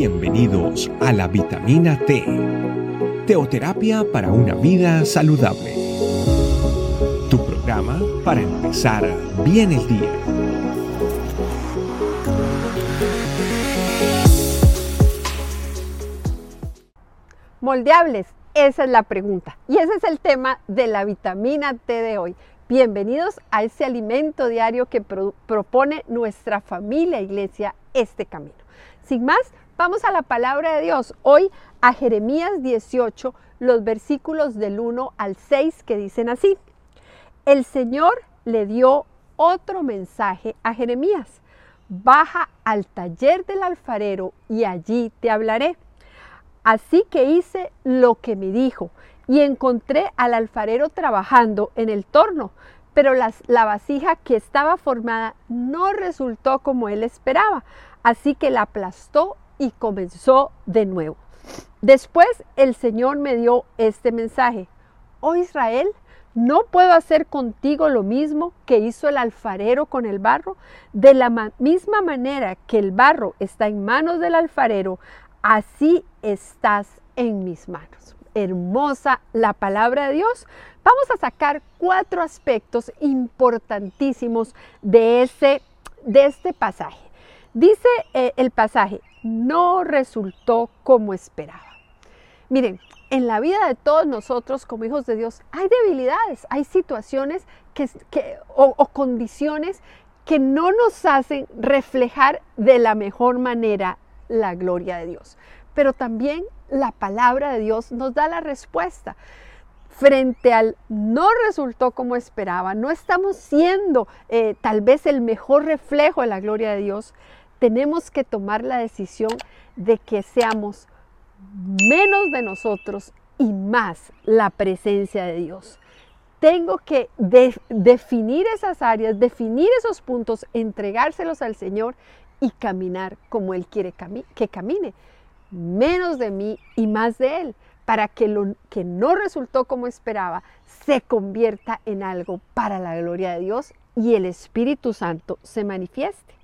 Bienvenidos a la vitamina T, teoterapia para una vida saludable. Tu programa para empezar bien el día. Moldeables, esa es la pregunta. Y ese es el tema de la vitamina T de hoy. Bienvenidos a ese alimento diario que propone nuestra familia iglesia este camino. Sin más, vamos a la palabra de Dios. Hoy a Jeremías 18, los versículos del 1 al 6 que dicen así. El Señor le dio otro mensaje a Jeremías. Baja al taller del alfarero y allí te hablaré. Así que hice lo que me dijo y encontré al alfarero trabajando en el torno, pero la vasija que estaba formada no resultó como él esperaba, así que la aplastó y comenzó de nuevo. Después el Señor me dio este mensaje, oh Israel, ¿no puedo hacer contigo lo mismo que hizo el alfarero con el barro? De la misma manera que el barro está en manos del alfarero, así estás en mis manos hermosa la palabra de Dios, vamos a sacar cuatro aspectos importantísimos de, de este pasaje. Dice eh, el pasaje, no resultó como esperaba. Miren, en la vida de todos nosotros como hijos de Dios hay debilidades, hay situaciones que, o condiciones que no nos hacen reflejar de la mejor manera la gloria de Dios. Pero también la palabra de Dios nos da la respuesta. Frente al no resultó como esperaba, no estamos siendo eh, tal vez el mejor reflejo de la gloria de Dios, tenemos que tomar la decisión de que seamos menos de nosotros y más la presencia de Dios. Tengo que definir esas áreas, definir esos puntos, entregárselos al Señor y caminar como Él quiere que camine menos de mí y más de Él, para que lo que no resultó como esperaba se convierta en algo para la gloria de Dios y el Espíritu Santo se manifieste.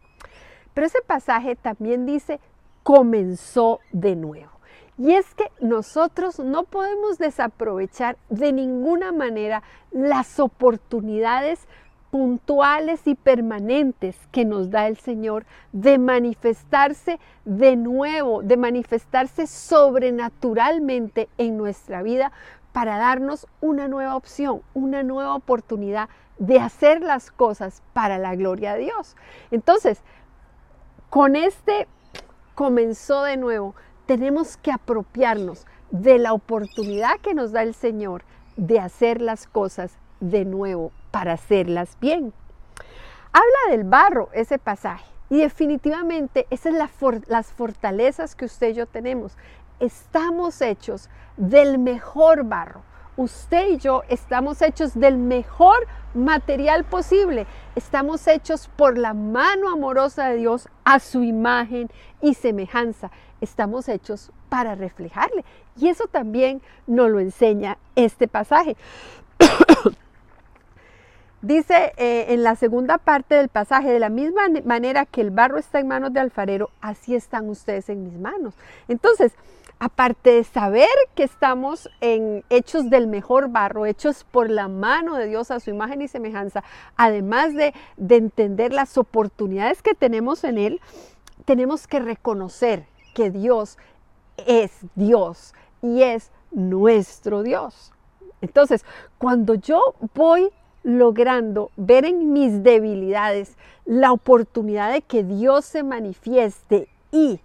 Pero ese pasaje también dice, comenzó de nuevo. Y es que nosotros no podemos desaprovechar de ninguna manera las oportunidades puntuales y permanentes que nos da el Señor de manifestarse de nuevo, de manifestarse sobrenaturalmente en nuestra vida para darnos una nueva opción, una nueva oportunidad de hacer las cosas para la gloria de Dios. Entonces, con este comenzó de nuevo, tenemos que apropiarnos de la oportunidad que nos da el Señor de hacer las cosas de nuevo para hacerlas bien. Habla del barro ese pasaje y definitivamente esas son las fortalezas que usted y yo tenemos. Estamos hechos del mejor barro. Usted y yo estamos hechos del mejor material posible. Estamos hechos por la mano amorosa de Dios a su imagen y semejanza. Estamos hechos para reflejarle. Y eso también nos lo enseña este pasaje. Dice eh, en la segunda parte del pasaje, de la misma manera que el barro está en manos de alfarero, así están ustedes en mis manos. Entonces, aparte de saber que estamos en hechos del mejor barro, hechos por la mano de Dios a su imagen y semejanza, además de, de entender las oportunidades que tenemos en Él, tenemos que reconocer que Dios es Dios y es nuestro Dios. Entonces, cuando yo voy logrando ver en mis debilidades la oportunidad de que Dios se manifieste y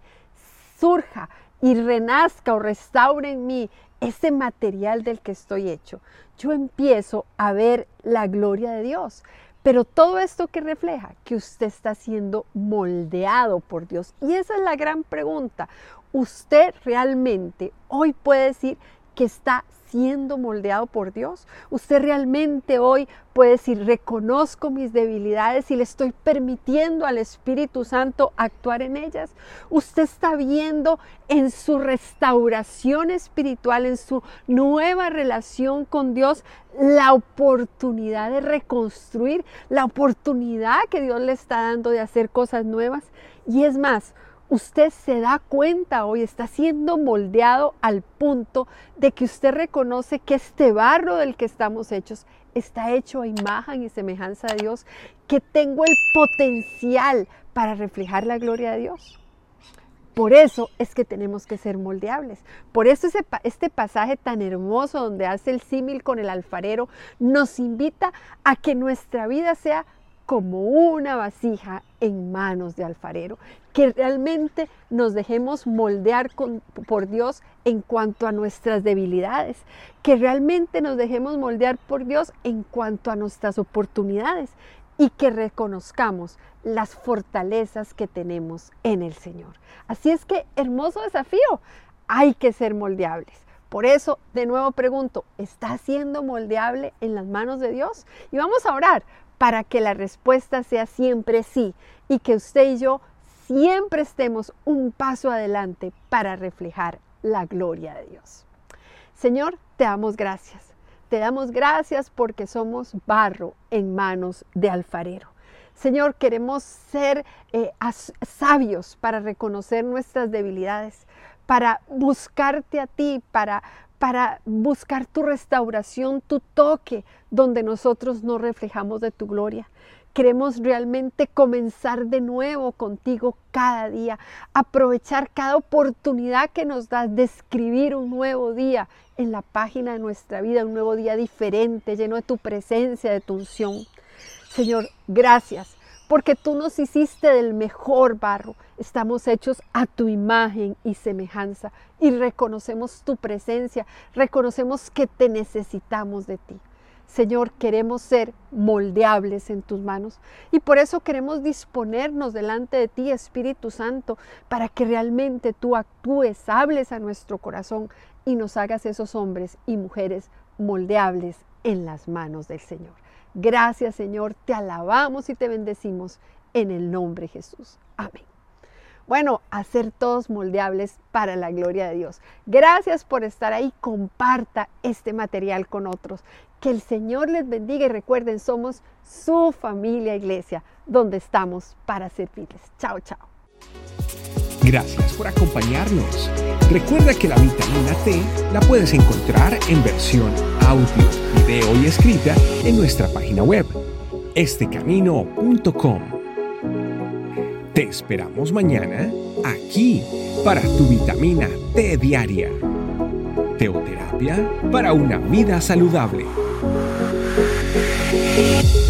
surja y renazca o restaure en mí ese material del que estoy hecho. Yo empiezo a ver la gloria de Dios. Pero todo esto que refleja que usted está siendo moldeado por Dios. Y esa es la gran pregunta. ¿Usted realmente hoy puede decir que está siendo moldeado por Dios. Usted realmente hoy puede decir, reconozco mis debilidades y le estoy permitiendo al Espíritu Santo actuar en ellas. Usted está viendo en su restauración espiritual, en su nueva relación con Dios, la oportunidad de reconstruir, la oportunidad que Dios le está dando de hacer cosas nuevas. Y es más, usted se da cuenta hoy, está siendo moldeado al punto de que usted reconoce que este barro del que estamos hechos está hecho a imagen y semejanza de Dios, que tengo el potencial para reflejar la gloria de Dios. Por eso es que tenemos que ser moldeables. Por eso este pasaje tan hermoso donde hace el símil con el alfarero nos invita a que nuestra vida sea como una vasija en manos de alfarero, que realmente nos dejemos moldear por Dios en cuanto a nuestras debilidades, que realmente nos dejemos moldear por Dios en cuanto a nuestras oportunidades y que reconozcamos las fortalezas que tenemos en el Señor. Así es que hermoso desafío, hay que ser moldeables. Por eso, de nuevo pregunto, ¿está siendo moldeable en las manos de Dios? Y vamos a orar para que la respuesta sea siempre sí y que usted y yo siempre estemos un paso adelante para reflejar la gloria de Dios. Señor, te damos gracias. Te damos gracias porque somos barro en manos de alfarero. Señor, queremos ser eh, sabios para reconocer nuestras debilidades, para buscarte a ti, para, para buscar tu restauración, tu toque, donde nosotros no reflejamos de tu gloria. Queremos realmente comenzar de nuevo contigo cada día, aprovechar cada oportunidad que nos das de escribir un nuevo día en la página de nuestra vida, un nuevo día diferente, lleno de tu presencia, de tu unción. Señor, gracias porque tú nos hiciste del mejor barro. Estamos hechos a tu imagen y semejanza y reconocemos tu presencia, reconocemos que te necesitamos de ti. Señor, queremos ser moldeables en tus manos y por eso queremos disponernos delante de ti, Espíritu Santo, para que realmente tú actúes, hables a nuestro corazón y nos hagas esos hombres y mujeres moldeables en las manos del Señor. Gracias Señor, te alabamos y te bendecimos en el nombre de Jesús. Amén. Bueno, hacer todos moldeables para la gloria de Dios. Gracias por estar ahí. Comparta este material con otros. Que el Señor les bendiga y recuerden, somos su familia iglesia, donde estamos para servirles. Chao, chao. Gracias por acompañarnos. Recuerda que la vitamina T la puedes encontrar en versión audio, video y escrita en nuestra página web, estecamino.com. Te esperamos mañana aquí para tu vitamina T diaria. Teoterapia para una vida saludable. Thank you.